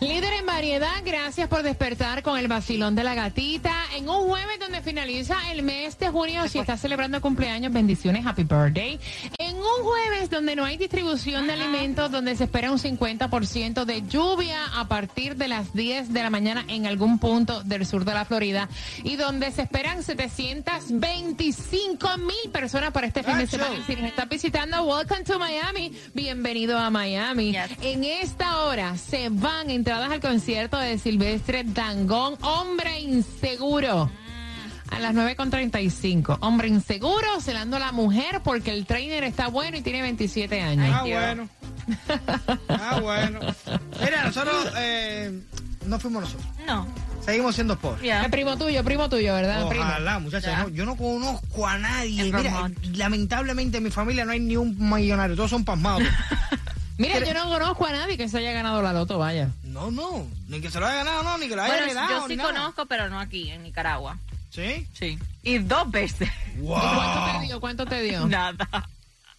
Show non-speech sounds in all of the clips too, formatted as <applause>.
Líder en variedad, gracias por despertar con el vacilón de la gatita. En un jueves donde finaliza el mes de junio, si estás celebrando cumpleaños, bendiciones, happy birthday. En un jueves donde no hay distribución de alimentos, donde se espera un 50% de lluvia a partir de las 10 de la mañana en algún punto del sur de la Florida y donde se esperan 725 mil personas para este fin de semana. Si nos estás visitando, welcome to Miami. Bienvenido a Miami. Yes. En esta hora se van entradas al concierto de Silvestre Dangón, Hombre Inseguro. A las 9.35. Hombre inseguro, celando a la mujer porque el trainer está bueno y tiene 27 años. Ah, bueno. Ah, bueno. Mira, nosotros <laughs> eh, no fuimos nosotros. No. Seguimos siendo pobres. Es primo tuyo, primo tuyo, ¿verdad? Primo. Ojalá, muchachos. Ya. no- yo no conozco a nadie. Mira, lamentablemente en mi familia no hay ni un millonario. Todos son pasmados. <laughs> Mira, yo no conozco a nadie que se haya ganado la loto, vaya. no, no. Ni que se lo haya ganado, no. Ni que lo haya Bueno, heredado. yo ni sí nada. conozco, pero no aquí, en Nicaragua. ¿Sí? Sí. Y dos veces. Wow. ¿Y cuánto te dio? ¿Cuánto te dio? Nada.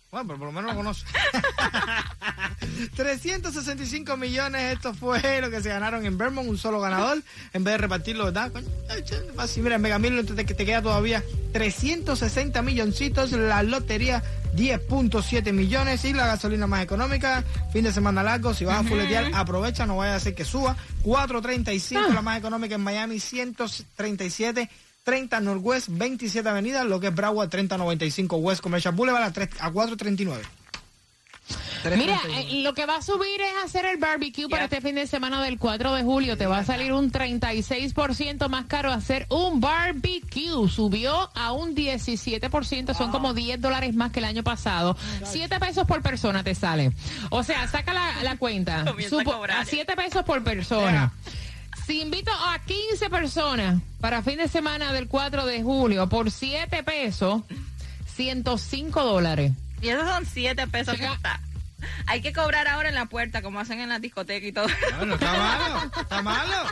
Bueno, pero por lo menos lo conoce. <laughs> 365 millones, esto fue lo que se ganaron en Vermont, un solo ganador, en vez de repartirlo, ¿verdad? Fácil. Mira, en Megamil te, te queda todavía 360 milloncitos, la lotería 10.7 millones y la gasolina más económica, fin de semana largo, si vas a fuletear, aprovecha, no vaya a hacer que suba, 435 la más económica en Miami, 137 30 Northwest, 27 Avenida, lo que es Broward, 3095 West Commercial Boulevard a, 3 a 439. Mira, 339. eh, lo que va a subir es hacer el barbecue para este fin de semana del 4 de julio. Te va a salir un 36% más caro hacer un barbecue. Subió a un 17%, son como 10 dólares más que el año pasado. 7 pesos por persona te sale. O sea, saca la, la cuenta. <laughs> A Supo- cobrar. a 7 pesos por persona. Si invito a 15 personas para fin de semana del 4 de julio por 7 pesos, 105 dólares. Y esos son siete pesos que Chica. está. Hay que cobrar ahora en la puerta, como hacen en la discoteca y todo. No, no está malo, está malo.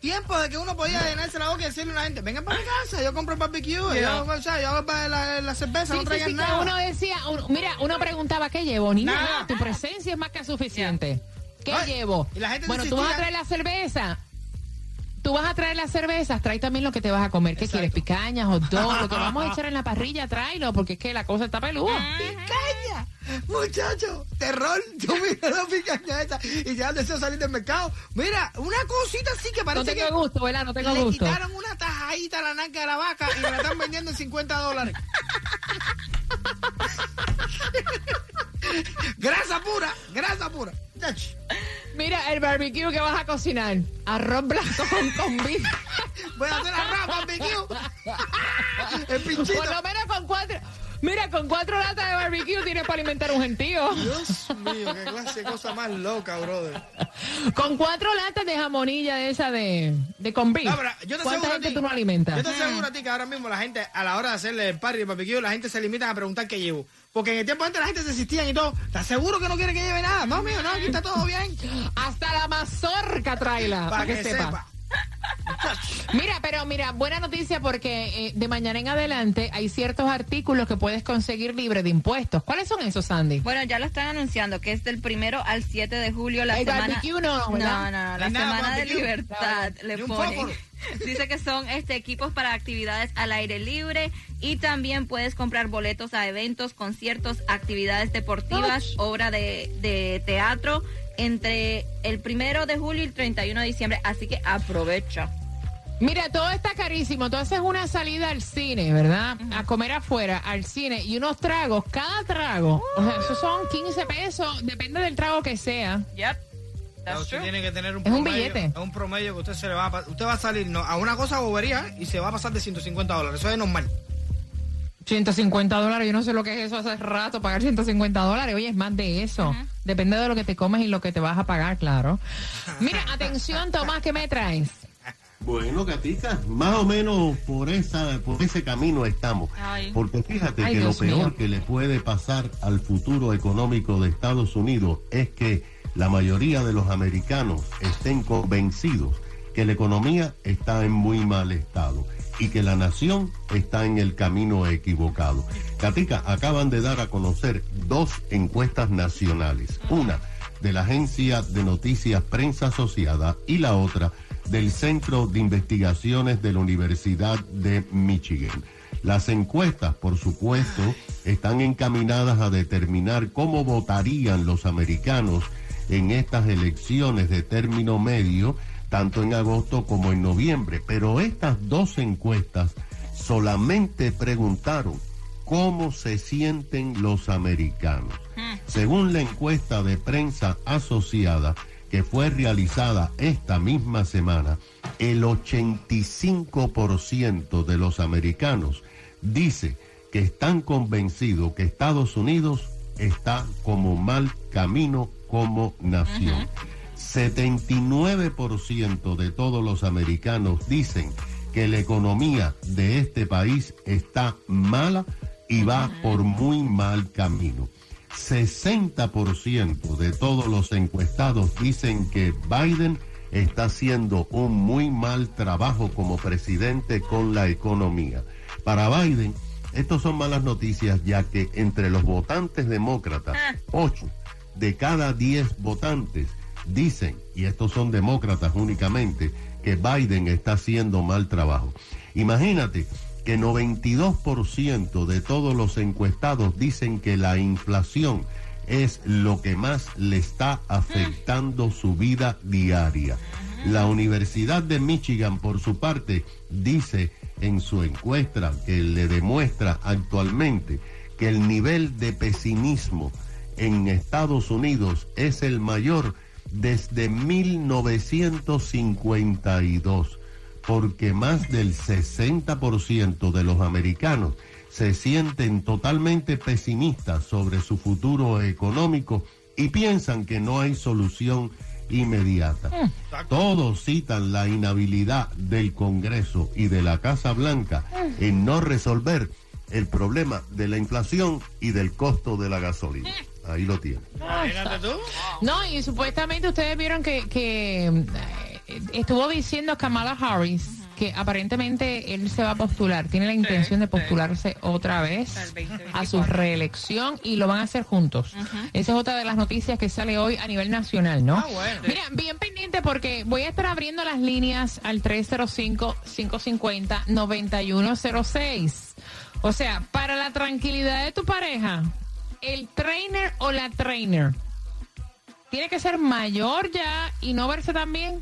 Tiempo de que uno podía llenarse la boca y decirle a una gente, vengan para mi casa, yo compro el barbecue, yo, o sea, yo hago la, la cerveza, no Sí, traigan sí, nada. uno decía, uno- mira, uno preguntaba, ¿qué llevo? Niña, Nada. nada, tu presencia es más que suficiente. ¿Qué Ay, llevo? y la gente bueno, tú vas a traer la cerveza. Tú vas a traer las cervezas, trae también lo que te vas a comer. ¿Qué quieres? Picañas, hot dog, lo que <laughs> vamos a echar en la parrilla, tráelo, porque es que la cosa está peluda. ¡Picaña! Muchacho, terror, <laughs> yo mira la picaña esa y ya deseo salir del mercado. Mira, una cosita así que No parece tengo que gusto, ¿verdad? No tengo le gusto. quitaron una tajadita a la narca de la vaca y me la están vendiendo en 50 dólares. <laughs> grasa pura, grasa pura. Mira, el barbecue que vas a cocinar. Arroz blanco con combi. <laughs> Voy a hacer arroz barbecue. <laughs> El pinchito. Por lo menos con cuatro. Latas de barbecue tienes para alimentar un gentío. Dios mío, qué clase de cosa más loca, brother. Con cuatro latas de jamonilla de esa de, de con beef. No, pero yo te ¿Cuánta aseguro a gente ti- tú no alimentas? Yo te aseguro a ti que ahora mismo la gente, a la hora de hacerle el party el barbecue, la gente se limita a preguntar qué llevo. Porque en el tiempo antes la gente se existían y todo. ¿Estás seguro que no quiere que lleve nada? No, mío, no, aquí está todo bien. Hasta la mazorca tráela, para, que, sepa. Mira, pero mira, buena noticia porque eh, de mañana en adelante hay ciertos artículos que puedes conseguir libre de impuestos. ¿Cuáles son esos, Sandy? Bueno, ya lo están anunciando, que es del primero al 7 de julio la El semana. barbecue no, ¿verdad? no, no, no, No la nada semana de libertad le ponen. <laughs> Dice que son este equipos para actividades al aire libre y también puedes comprar boletos a eventos, conciertos, actividades deportivas, obra de, de teatro entre el primero de julio y el 31 de diciembre. Así que aprovecha. Mira, todo está carísimo. Tú haces una salida al cine, ¿verdad? A comer afuera, al cine, y unos tragos. Cada trago, o sea, esos son 15 pesos, depende del trago que sea. Yep. That's usted true. tiene que tener un Es un promedio. billete. Es un promedio que usted se le va a, usted va a salir no, a una cosa bobería y se va a pasar de 150 dólares. Eso es normal. 150 dólares, yo no sé lo que es eso hace rato, pagar 150 dólares. Oye, es más de eso. Depende de lo que te comes y lo que te vas a pagar, claro. Mira, <laughs> atención, Tomás, ¿qué me traes? Bueno, Gatica, más o menos por esa, por ese camino estamos. Ay. Porque fíjate Ay, que Dios lo peor mío. que le puede pasar al futuro económico de Estados Unidos es que la mayoría de los americanos estén convencidos que la economía está en muy mal estado y que la nación está en el camino equivocado. Gatica, acaban de dar a conocer dos encuestas nacionales. Una de la agencia de noticias Prensa Asociada y la otra del Centro de Investigaciones de la Universidad de Michigan. Las encuestas, por supuesto, están encaminadas a determinar cómo votarían los americanos en estas elecciones de término medio, tanto en agosto como en noviembre. Pero estas dos encuestas solamente preguntaron cómo se sienten los americanos. Según la encuesta de prensa asociada que fue realizada esta misma semana, el 85% de los americanos dice que están convencidos que Estados Unidos está como mal camino como nación. 79% de todos los americanos dicen que la economía de este país está mala y va por muy mal camino. 60% de todos los encuestados dicen que Biden está haciendo un muy mal trabajo como presidente con la economía. Para Biden, estos son malas noticias ya que entre los votantes demócratas, 8 de cada 10 votantes dicen, y estos son demócratas únicamente, que Biden está haciendo mal trabajo. Imagínate que 92% de todos los encuestados dicen que la inflación es lo que más le está afectando su vida diaria. La Universidad de Michigan, por su parte, dice en su encuesta que le demuestra actualmente que el nivel de pesimismo en Estados Unidos es el mayor desde 1952, porque más del 60% de los americanos se sienten totalmente pesimistas sobre su futuro económico y piensan que no hay solución inmediata. Todos citan la inhabilidad del Congreso y de la Casa Blanca en no resolver el problema de la inflación y del costo de la gasolina. Ahí lo tú. No, y supuestamente ustedes vieron que, que eh, estuvo diciendo Kamala Harris que aparentemente él se va a postular, tiene la intención de postularse otra vez Al 2024. a su reelección y lo van a hacer juntos. Esa es otra de las noticias que sale hoy a nivel nacional, ¿no? Ah, bueno. Mira, bien pendiente porque voy a estar abriendo las líneas al 305-550-9106. O sea, para la tranquilidad de tu pareja, el trainer o la trainer tiene que ser mayor ya y no verse tan bien?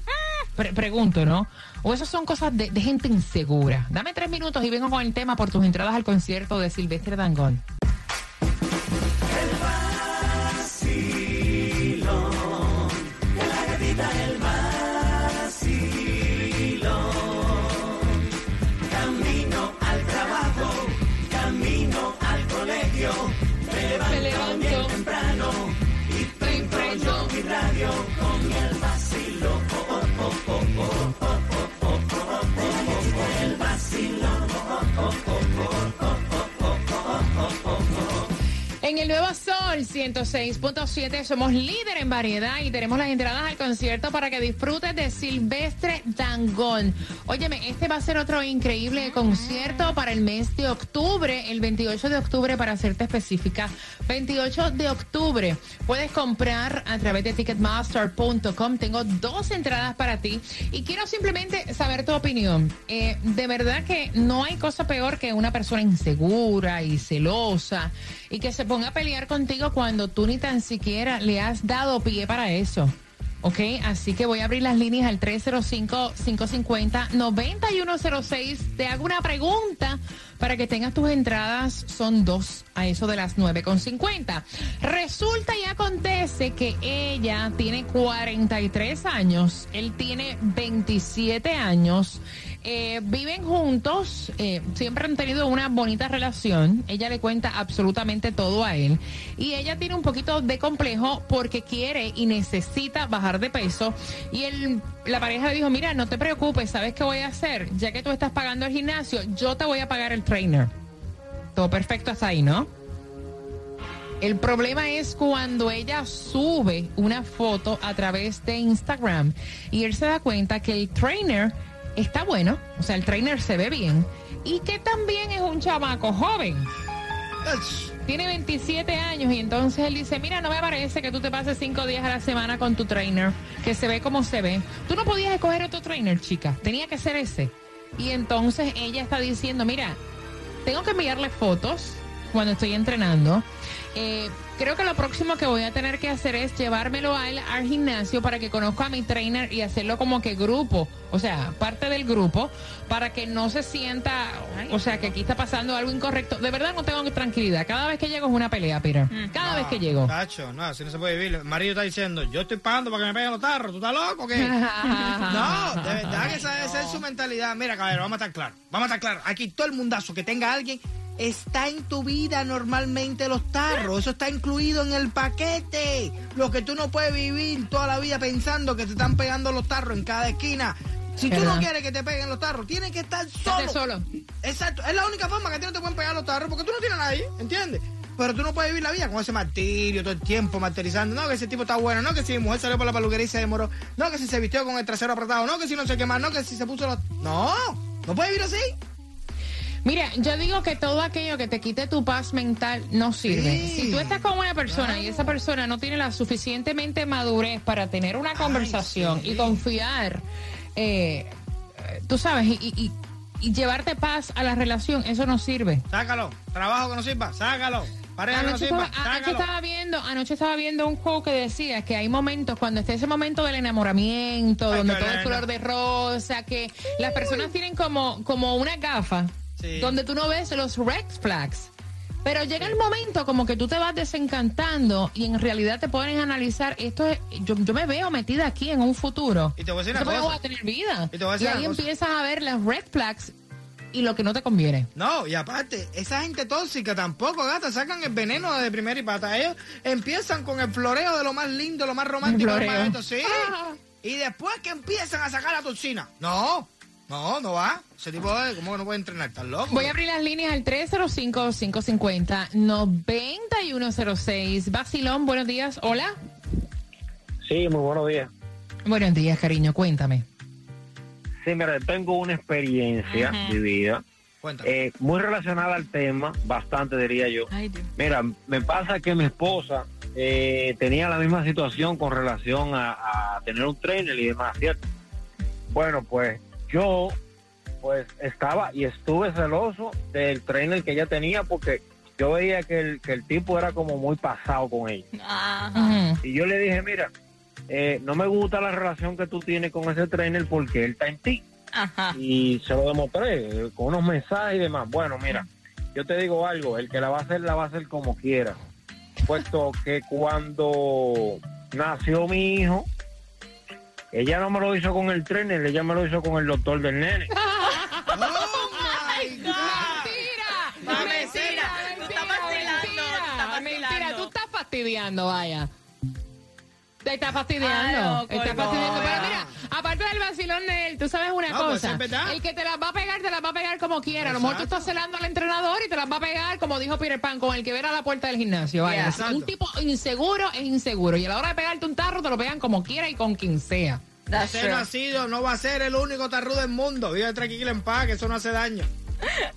Pre- pregunto, ¿no? O esas son cosas de, de gente insegura. Dame tres minutos y vengo con el tema por tus entradas al concierto de Silvestre Dangón. 106.7 somos líder en variedad y tenemos las entradas al concierto para que disfrutes de Silvestre Dangón. Óyeme, este va a ser otro increíble concierto para el mes de octubre, el 28 de octubre para serte específica. 28 de octubre puedes comprar a través de ticketmaster.com. Tengo dos entradas para ti y quiero simplemente saber tu opinión. Eh, de verdad que no hay cosa peor que una persona insegura y celosa y que se ponga a pelear contigo cuando tú ni tan siquiera le has dado pie para eso. ¿Ok? Así que voy a abrir las líneas al 305-550-9106. Te hago una pregunta para que tengas tus entradas. Son dos a eso de las 9.50. Resulta y acontece que ella tiene 43 años, él tiene 27 años. Eh, viven juntos, eh, siempre han tenido una bonita relación. Ella le cuenta absolutamente todo a él. Y ella tiene un poquito de complejo porque quiere y necesita bajar de peso. Y él, la pareja dijo, mira, no te preocupes, ¿sabes qué voy a hacer? Ya que tú estás pagando el gimnasio, yo te voy a pagar el trainer. Todo perfecto hasta ahí, ¿no? El problema es cuando ella sube una foto a través de Instagram y él se da cuenta que el trainer está bueno, o sea, el trainer se ve bien y que también es un chamaco joven. Tiene 27 años y entonces él dice, mira, no me parece que tú te pases cinco días a la semana con tu trainer, que se ve como se ve. Tú no podías escoger otro trainer, chica, tenía que ser ese. Y entonces ella está diciendo, mira, tengo que enviarle fotos cuando estoy entrenando. Eh, creo que lo próximo que voy a tener que hacer es llevármelo a él al gimnasio para que conozca a mi trainer y hacerlo como que grupo, o sea, parte del grupo, para que no se sienta, o sea, que aquí está pasando algo incorrecto. De verdad no tengo tranquilidad. Cada vez que llego es una pelea, Peter. Cada vez que llego. Tacho, no, así no se puede vivir. El marido está diciendo, yo estoy pagando para que me peguen los tarros. ¿Tú estás loco o qué? <laughs> No, de verdad que esa debe ser su mentalidad. Mira, caballero, vamos a estar claros. Vamos a estar claros. Aquí todo el mundazo que tenga alguien está en tu vida normalmente los tarros. Eso está incluido en el paquete. Lo que tú no puedes vivir toda la vida pensando que te están pegando los tarros en cada esquina. Si tú no quieres que te peguen los tarros, tienes que estar solo. Solo. Exacto. Es la única forma que a ti no te pueden pegar los tarros porque tú no tienes a nadie, ¿entiendes? Pero tú no puedes vivir la vida con ese martirio todo el tiempo, martirizando. No, que ese tipo está bueno. No, que si mi mujer salió por la peluquería y se demoró. No, que si se vistió con el trasero apretado. No, que si no sé qué más. No, que si se puso los... No, no puedes vivir así. Mira, yo digo que todo aquello que te quite tu paz mental no sirve. Sí. Si tú estás con una persona y esa persona no tiene la suficientemente madurez para tener una conversación sí. y confiar, eh, tú sabes, y, y- llevarte paz a la relación, eso no sirve. Sácalo. Trabajo que no sirva, sácalo. Pareja que no Anoche sirva, estaba, anoche estaba viendo, anoche estaba viendo un juego que decía que hay momentos cuando está ese momento del enamoramiento, Ay, donde todo es color de rosa, que las personas tienen como, como una gafa, Sí. donde tú no ves los red flags. Pero llega el momento como que tú te vas desencantando y en realidad te a analizar, esto es, yo, yo me veo metida aquí en un futuro. Y te voy a decir una cosa. voy a tener vida. Y te voy a decir ahí cosa. empiezas a ver las red flags y lo que no te conviene. No, y aparte, esa gente tóxica tampoco, gata, sacan el veneno de primera y pata. Ellos empiezan con el floreo de lo más lindo, lo más romántico, lo más sí. Y después que empiezan a sacar la toxina. No, no, no va. Ese tipo de, ¿cómo que no puede entrenar? ¿Estás loco? Voy a abrir las líneas al 305-550-9106. Basilón, buenos días. Hola. Sí, muy buenos días. Buenos días, cariño. Cuéntame. Sí, mira, tengo una experiencia Ujú. vivida Cuéntame. eh, muy relacionada al tema, bastante diría yo. Ay, Dios. Mira, me pasa que mi esposa eh, tenía la misma situación con relación a, a tener un trainer y demás, ¿cierto? Bueno, pues yo pues estaba y estuve celoso del trainer que ella tenía porque yo veía que el, que el tipo era como muy pasado con ella. Ajá. Y yo le dije, mira, eh, no me gusta la relación que tú tienes con ese trainer porque él está en ti. Ajá. Y se lo demostré eh, con unos mensajes y demás. Bueno, mira, yo te digo algo, el que la va a hacer, la va a hacer como quiera. Puesto que cuando nació mi hijo, ella no me lo hizo con el trainer, ella me lo hizo con el doctor del nene. <laughs> ¡Oh, my God! ¡Mentira! Mentira. Tú estás vacilando, estás Mentira, tú estás fastidiando, vaya. Te está fastidiando. Ay, está colgó. fastidiando. Pero mira, aparte del vacilón de él, tú sabes una No, pues, cosa. es el que te las va a pegar, te las va a pegar como quiera. A lo mejor tú Exacto. estás celando al entrenador y te las va a pegar, como dijo Peter Pan, con el que a la puerta del gimnasio. Vaya. Yeah. Un Exacto. tipo inseguro es inseguro. Y a la hora de pegarte un tarro, te lo pegan como quiera y con quien sea. That's Ese true. nacido no va a ser el único tarrudo del mundo. Vive tranquilo en paz, que eso no hace daño.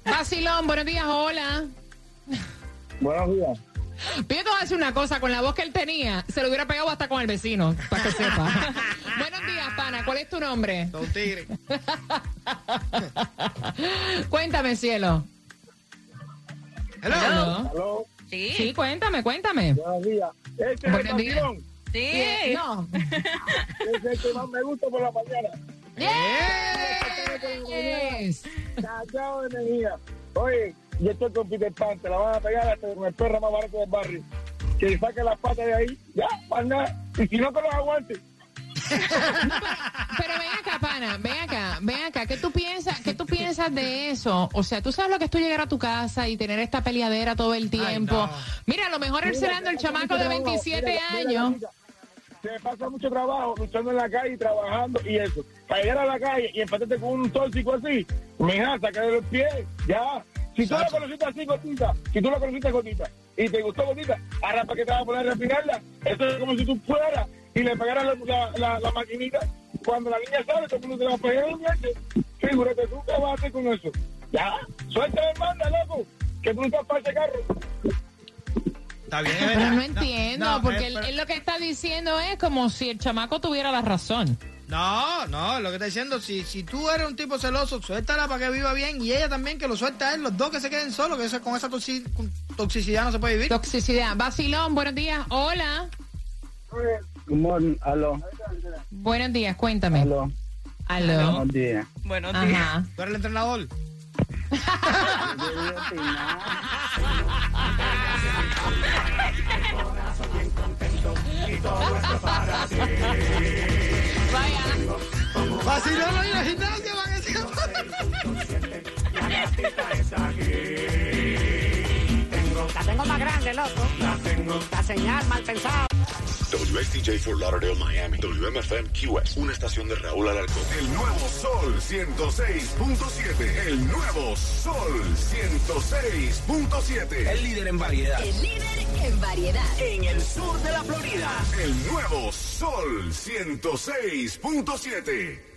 Vacilón, buenos días, hola. Buenos días. Pero yo te voy a decir una cosa, con la voz que él tenía, se lo hubiera pegado hasta con el vecino, para que sepa. <laughs> Buenos días, pana, ¿cuál es tu nombre? Don Tigre. <laughs> Cuéntame, cielo. Hello. Hello. Aló, Sí. Sí, cuéntame, cuéntame. buenos días. Este es el Buenos días. Sí. No. es el que más me gusta por la mañana. Yes. Callado de energía. Oye, yo estoy con Peter Pan, te la van a pegar hasta con el perro más barato del barrio. Que le saque las patas de ahí, ya, para nada. Y si no, que los aguante. Pero ven acá, pana, ven acá, ven acá. ¿Qué tú piensas, qué tú piensas de eso? O sea, tú sabes lo que es tú llegar a tu casa y tener esta peleadera todo el tiempo. no. Mira, a lo mejor él será el chamaco de 27 años. Se pasa mucho trabajo luchando en la calle y trabajando y eso. Para llegar a la calle y empatarte con un tóxico así, mija, saca de los pies, ya. Si tú la conociste así, gotita, si tú la conociste gotita y te gustó gotita, ahora para que te vas a poner a respirarla, eso es como si tú fueras y le pagaras la, la, la, la maquinita. Cuando la niña sale, todo el mundo te la va a pagar un diente. Figúrate tú qué vas a hacer con eso. Ya, suelta de manda, loco, que tú no estás para ese carro. Está bien, es Pero no entiendo, no, porque eh, él lo que está diciendo es como si el chamaco tuviera la razón. No, no, lo que está diciendo, si, si tú eres un tipo celoso, suéltala para que viva bien y ella también que lo suelta a él, los dos que se queden solos, que eso- con esa toxi- con toxicidad no se puede vivir. Toxicidad. Vacilón, buenos días. Hola. Good morning, aló, Buenos días, cuéntame. aló, Aló. buenos días. Buenos días. Ajá. Tú eres el entrenador. <laughs> <laughs> <laughs> Vaya. Vacilón no ir al gimnasio que se La tengo más grande, loco. La tengo. La señal mal pensado. WXTJ for Lauderdale, Miami. WMFM QS. Una estación de Raúl Alarcón. El nuevo Sol 106.7. El nuevo Sol 106.7. El líder en variedad. El líder en variedad. En el sur de la Florida. El nuevo Sol 106.7.